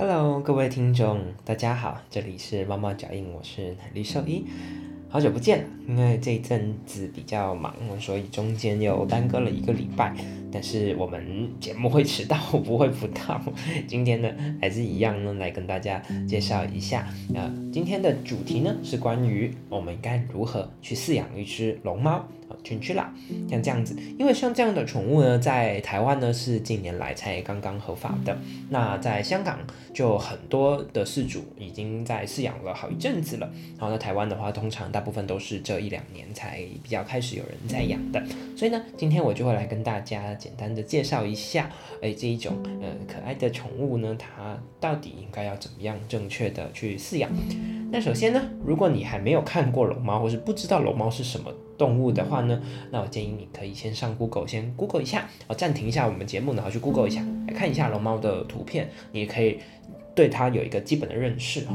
Hello，各位听众，大家好，这里是猫猫脚印，我是奶绿兽医，好久不见了，因为这一阵子比较忙，所以中间又耽搁了一个礼拜。但是我们节目会迟到，不会不到。今天呢，还是一样呢，来跟大家介绍一下。呃，今天的主题呢是关于我们该如何去饲养一只龙猫啊，群居啦，像这样子。因为像这样的宠物呢，在台湾呢是近年来才刚刚合法的。那在香港就很多的饲主已经在饲养了好一阵子了。然后在台湾的话，通常大部分都是这一两年才比较开始有人在养的。所以呢，今天我就会来跟大家。简单的介绍一下，哎，这一种呃可爱的宠物呢，它到底应该要怎么样正确的去饲养？那首先呢，如果你还没有看过龙猫，或是不知道龙猫是什么动物的话呢，那我建议你可以先上 Google，先 Google 一下，啊，暂停一下我们节目，然后去 Google 一下，来看一下龙猫的图片，你也可以对它有一个基本的认识哈。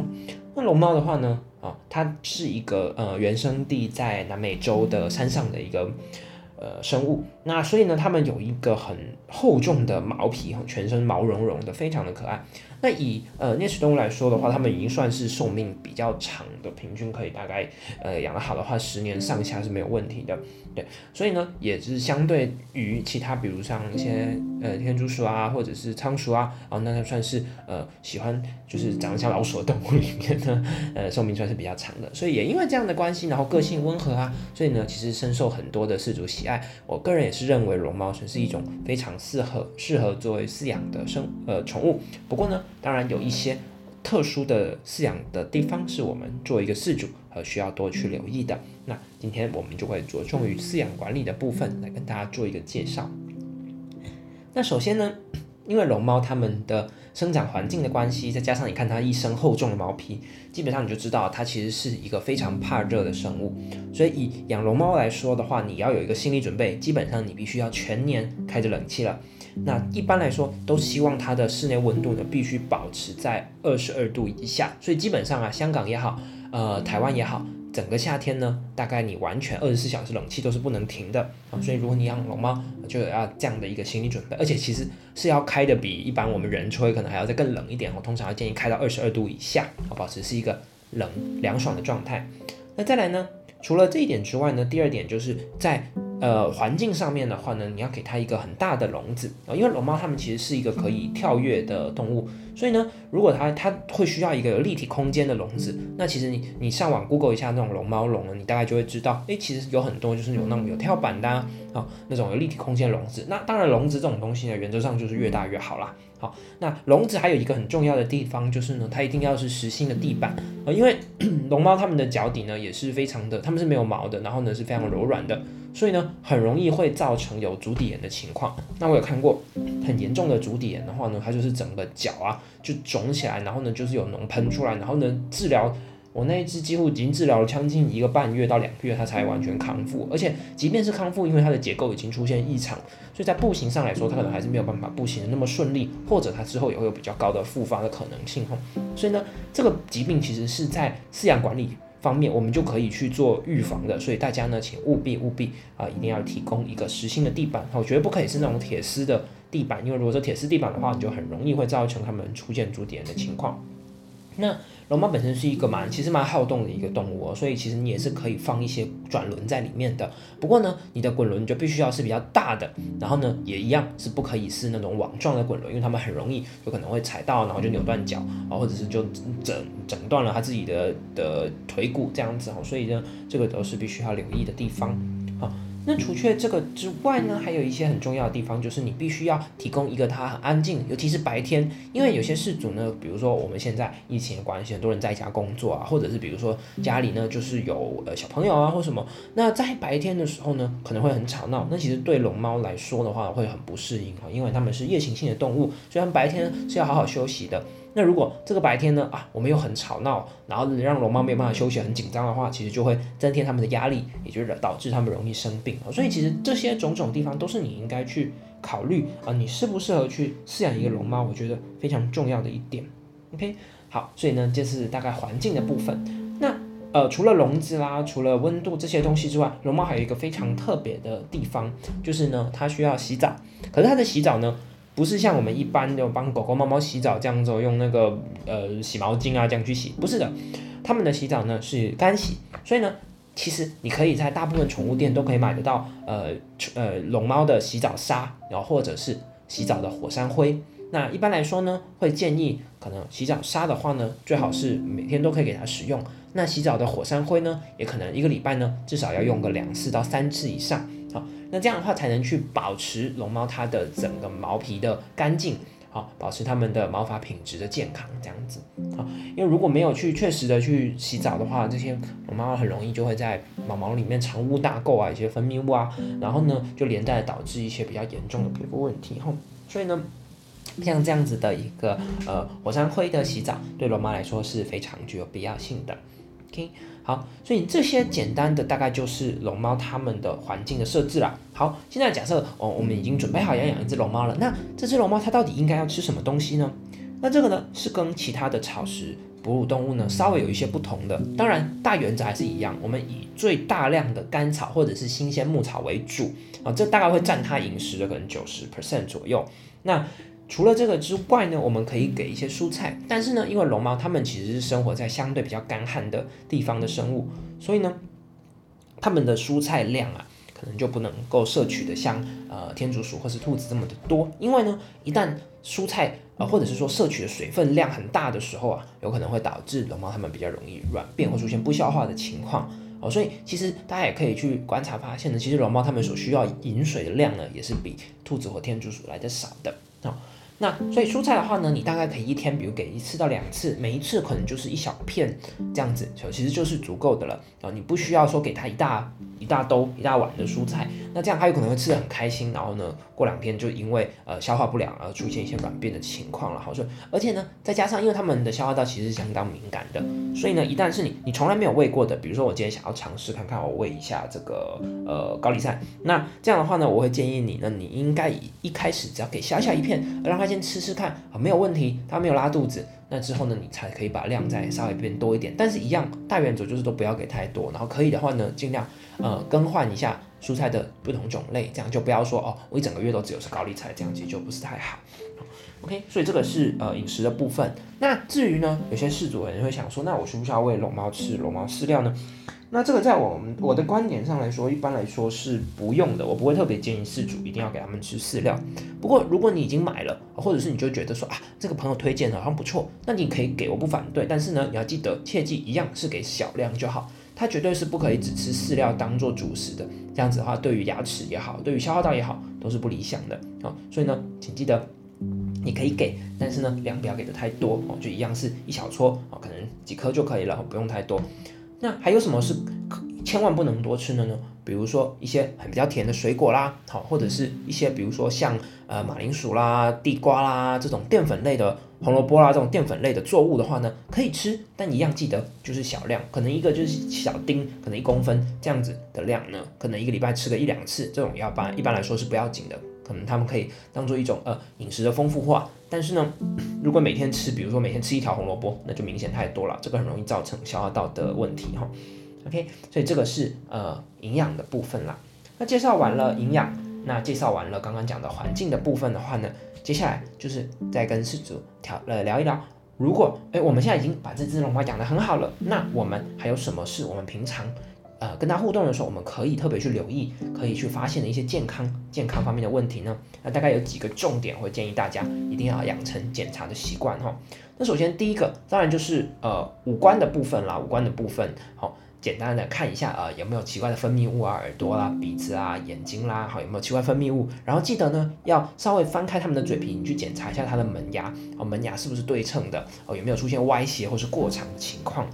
那龙猫的话呢，啊，它是一个呃原生地在南美洲的山上的一个。呃，生物，那所以呢，它们有一个很厚重的毛皮，全身毛茸茸的，非常的可爱。那以呃啮齿动物来说的话，它们已经算是寿命比较长的，平均可以大概呃养得好的话，十年上下是没有问题的。对，所以呢，也是相对于其他，比如像一些呃天竺鼠啊，或者是仓鼠啊，哦，那它算是呃喜欢就是长得像老鼠的动物里面呢，呃寿命算是比较长的。所以也因为这样的关系，然后个性温和啊，所以呢，其实深受很多的氏族喜爱。我个人也是认为绒毛犬是一种非常适合适合作为饲养的生呃宠物。不过呢。当然有一些特殊的饲养的地方是我们做一个饲主和需要多去留意的。那今天我们就会着重于饲养管理的部分来跟大家做一个介绍。那首先呢，因为龙猫它们的生长环境的关系，再加上你看它一身厚重的毛皮，基本上你就知道它其实是一个非常怕热的生物。所以以养龙猫来说的话，你要有一个心理准备，基本上你必须要全年开着冷气了。那一般来说，都希望它的室内温度呢必须保持在二十二度以下。所以基本上啊，香港也好，呃，台湾也好，整个夏天呢，大概你完全二十四小时冷气都是不能停的啊。所以如果你养龙猫，就要这样的一个心理准备，而且其实是要开的比一般我们人吹可能还要再更冷一点。我通常要建议开到二十二度以下，啊，保持是一个冷凉爽的状态。那再来呢，除了这一点之外呢，第二点就是在。呃，环境上面的话呢，你要给它一个很大的笼子啊，因为龙猫它们其实是一个可以跳跃的动物，所以呢，如果它它会需要一个有立体空间的笼子，那其实你你上网 Google 一下那种龙猫笼呢，你大概就会知道，哎，其实有很多就是有那种有跳板的啊，那种有立体空间笼子。那当然笼子这种东西呢，原则上就是越大越好啦。那笼子还有一个很重要的地方就是呢，它一定要是实心的地板啊，因为 龙猫它们的脚底呢也是非常的，它们是没有毛的，然后呢是非常柔软的。所以呢，很容易会造成有足底炎的情况。那我有看过很严重的足底炎的话呢，它就是整个脚啊就肿起来，然后呢就是有脓喷出来，然后呢治疗我那一只几乎已经治疗了将近一个半月到两个月，它才完全康复。而且即便是康复，因为它的结构已经出现异常，所以在步行上来说，它可能还是没有办法步行的那么顺利，或者它之后也会有比较高的复发的可能性哈。所以呢，这个疾病其实是在饲养管理。方面，我们就可以去做预防的，所以大家呢，请务必务必啊，一定要提供一个实心的地板，我觉得不可以是那种铁丝的地板，因为如果是铁丝地板的话，你就很容易会造成它们出现足底炎的情况。那龙猫本身是一个蛮，其实蛮好动的一个动物哦，所以其实你也是可以放一些转轮在里面的。不过呢，你的滚轮就必须要是比较大的，然后呢，也一样是不可以是那种网状的滚轮，因为它们很容易有可能会踩到，然后就扭断脚啊，或者是就整整断了它自己的的腿骨这样子哦。所以呢，这个都是必须要留意的地方。那除却这个之外呢，还有一些很重要的地方，就是你必须要提供一个它很安静，尤其是白天，因为有些事主呢，比如说我们现在疫情的关系，很多人在家工作啊，或者是比如说家里呢就是有呃小朋友啊或什么，那在白天的时候呢，可能会很吵闹，那其实对龙猫来说的话会很不适应啊，因为它们是夜行性的动物，所以它们白天是要好好休息的。那如果这个白天呢啊，我们又很吵闹，然后让龙猫没有办法休息，很紧张的话，其实就会增添它们的压力，也就是导致它们容易生病所以其实这些种种地方都是你应该去考虑啊，你适不适合去饲养一个龙猫，我觉得非常重要的一点。OK，好，所以呢，这是大概环境的部分。那呃，除了笼子啦，除了温度这些东西之外，龙猫还有一个非常特别的地方，就是呢，它需要洗澡。可是它的洗澡呢？不是像我们一般的帮狗狗、猫猫洗澡这样子用那个呃洗毛巾啊这样去洗，不是的，它们的洗澡呢是干洗，所以呢，其实你可以在大部分宠物店都可以买得到呃呃龙猫的洗澡沙，然后或者是洗澡的火山灰。那一般来说呢，会建议可能洗澡沙的话呢，最好是每天都可以给它使用。那洗澡的火山灰呢，也可能一个礼拜呢至少要用个两次到三次以上。好，那这样的话才能去保持龙猫它的整个毛皮的干净，好，保持它们的毛发品质的健康，这样子。好，因为如果没有去确实的去洗澡的话，这些龙猫很容易就会在毛毛里面藏污纳垢啊，一些分泌物啊，然后呢就连带导致一些比较严重的皮肤问题。哈，所以呢。像这样子的一个呃火山灰的洗澡，对龙猫来说是非常具有必要性的。OK，好，所以这些简单的大概就是龙猫它们的环境的设置啦。好，现在假设哦，我们已经准备好要养一只龙猫了，那这只龙猫它到底应该要吃什么东西呢？那这个呢是跟其他的草食哺乳动物呢稍微有一些不同的。当然大原则还是一样，我们以最大量的干草或者是新鲜牧草为主啊，这大概会占它饮食的可能九十 percent 左右。那除了这个之外呢，我们可以给一些蔬菜，但是呢，因为龙猫它们其实是生活在相对比较干旱的地方的生物，所以呢，它们的蔬菜量啊，可能就不能够摄取的像呃天竺鼠或是兔子这么的多，因为呢，一旦蔬菜呃或者是说摄取的水分量很大的时候啊，有可能会导致龙猫它们比较容易软便或出现不消化的情况。哦，所以其实大家也可以去观察发现呢，其实龙猫它们所需要饮水的量呢，也是比兔子或天竺鼠来的少的。啊。那所以蔬菜的话呢，你大概可以一天，比如给一次到两次，每一次可能就是一小片这样子，就其实就是足够的了啊，你不需要说给它一大一大兜一大碗的蔬菜，那这样它有可能会吃的很开心，然后呢，过两天就因为呃消化不良而出现一些软便的情况了，好说，而且呢，再加上因为它们的消化道其实是相当敏感的，所以呢，一旦是你你从来没有喂过的，比如说我今天想要尝试看看我喂一下这个呃高丽菜，那这样的话呢，我会建议你呢，你应该以一开始只要给小小一片，让它。先吃吃看啊，没有问题，它没有拉肚子。那之后呢，你才可以把量再稍微变多一点。但是，一样大原则就是都不要给太多。然后可以的话呢，尽量呃更换一下蔬菜的不同种类，这样就不要说哦，我一整个月都只有吃高丽菜，这样其实就不是太好。OK，所以这个是呃饮食的部分。那至于呢，有些饲主人会想说，那我需不需要喂龙猫吃龙猫饲料呢？那这个在我们我的观点上来说，一般来说是不用的。我不会特别建议饲主一定要给他们吃饲料。不过如果你已经买了，或者是你就觉得说啊，这个朋友推荐的好像不错，那你可以给，我不反对。但是呢，你要记得切记一样是给小量就好。它绝对是不可以只吃饲料当做主食的。这样子的话，对于牙齿也好，对于消化道也好，都是不理想的啊。所以呢，请记得你可以给，但是呢，量不要给的太多哦，就一样是一小撮哦，可能几颗就可以了，不用太多。那还有什么是千万不能多吃的呢？比如说一些很比较甜的水果啦，好，或者是一些比如说像呃马铃薯啦、地瓜啦这种淀粉类的红萝卜啦这种淀粉类的作物的话呢，可以吃，但一样记得就是小量，可能一个就是小丁，可能一公分这样子的量呢，可能一个礼拜吃个一两次，这种要般一般来说是不要紧的。可能他们可以当做一种呃饮食的丰富化，但是呢，如果每天吃，比如说每天吃一条红萝卜，那就明显太多了，这个很容易造成消化道的问题哈。OK，所以这个是呃营养的部分啦。那介绍完了营养，那介绍完了刚刚讲的环境的部分的话呢，接下来就是再跟饲主调呃聊一聊，如果哎我们现在已经把这只龙猫养得很好了，那我们还有什么是我们平常？呃，跟它互动的时候，我们可以特别去留意，可以去发现的一些健康健康方面的问题呢。那大概有几个重点，会建议大家一定要养成检查的习惯哈。那首先第一个，当然就是呃五官的部分啦，五官的部分，好，简单的看一下呃有没有奇怪的分泌物啊，耳朵啦、鼻子啊、眼睛啦，好有没有奇怪分泌物。然后记得呢，要稍微翻开它们的嘴皮，你去检查一下它的门牙，哦门牙是不是对称的，哦有没有出现歪斜或是过长的情况。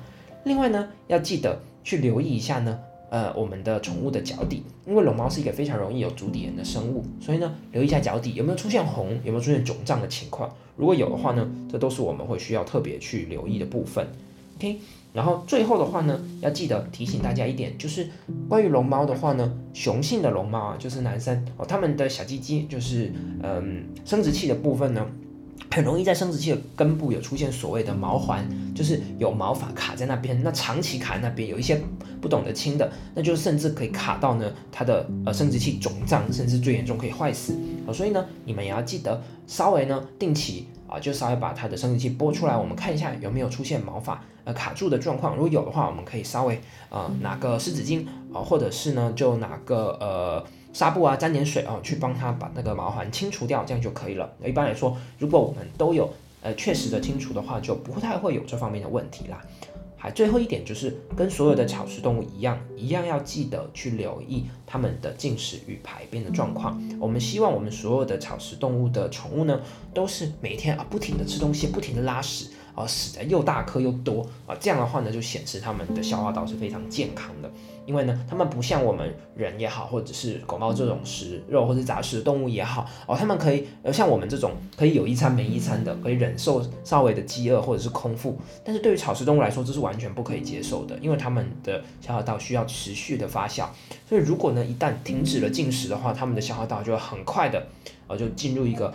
另外呢，要记得。去留意一下呢，呃，我们的宠物的脚底，因为龙猫是一个非常容易有足底炎的生物，所以呢，留意一下脚底有没有出现红，有没有出现肿胀的情况。如果有的话呢，这都是我们会需要特别去留意的部分。OK，然后最后的话呢，要记得提醒大家一点，就是关于龙猫的话呢，雄性的龙猫啊，就是男生哦，他们的小鸡鸡就是嗯生殖器的部分呢。很容易在生殖器的根部有出现所谓的毛环，就是有毛发卡在那边，那长期卡在那边，有一些不懂得清的，那就甚至可以卡到呢它的呃生殖器肿胀，甚至最严重可以坏死哦，所以呢，你们也要记得稍微呢定期啊，就稍微把它的生殖器拨出来，我们看一下有没有出现毛发呃卡住的状况。如果有的话，我们可以稍微呃拿个湿纸巾啊，或者是呢就拿个呃纱布啊，沾点水哦，去帮它把那个毛环清除掉，这样就可以了。一般来说，如果我们都有呃确实的清除的话，就不太会有这方面的问题啦。还最后一点就是跟所有的草食动物一样，一样要记得去留意它们的进食与排便的状况。我们希望我们所有的草食动物的宠物呢，都是每天啊不停的吃东西，不停的拉屎。啊，屎的又大颗又多啊，这样的话呢，就显示它们的消化道是非常健康的。因为呢，它们不像我们人也好，或者是狗猫这种食肉或者杂食的动物也好，哦，它们可以呃像我们这种可以有一餐没一餐的，可以忍受稍微的饥饿或者是空腹。但是对于草食动物来说，这是完全不可以接受的，因为它们的消化道需要持续的发酵。所以如果呢一旦停止了进食的话，它们的消化道就会很快的呃就进入一个。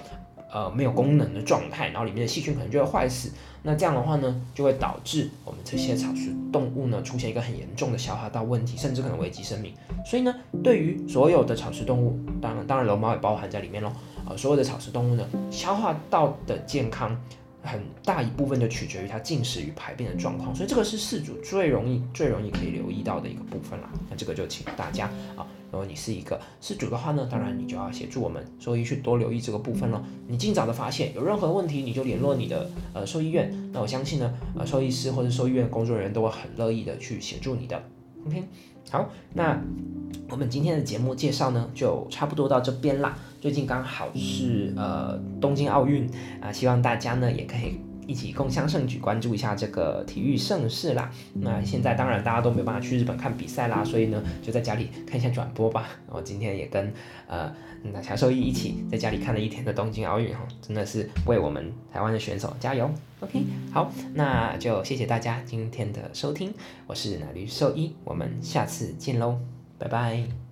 呃，没有功能的状态，然后里面的细菌可能就会坏死。那这样的话呢，就会导致我们这些草食动物呢出现一个很严重的消化道问题，甚至可能危及生命。所以呢，对于所有的草食动物，当然当然龙猫也包含在里面喽。呃，所有的草食动物呢，消化道的健康。很大一部分就取决于它进食与排便的状况，所以这个是饲主最容易、最容易可以留意到的一个部分啦。那这个就请大家啊，如果你是一个饲主的话呢，当然你就要协助我们兽医去多留意这个部分咯。你尽早的发现有任何问题，你就联络你的呃兽医院。那我相信呢，呃兽医师或者兽医院工作人员都会很乐意的去协助你的。OK，好，那我们今天的节目介绍呢，就差不多到这边啦。最近刚好是呃东京奥运啊，希望大家呢也可以一起共襄盛举，关注一下这个体育盛事啦。那现在当然大家都没有办法去日本看比赛啦，所以呢就在家里看一下转播吧。我今天也跟呃那乔兽医一起在家里看了一天的东京奥运哈，真的是为我们台湾的选手加油。OK，好，那就谢谢大家今天的收听，我是奶驴兽医，我们下次见喽，拜拜。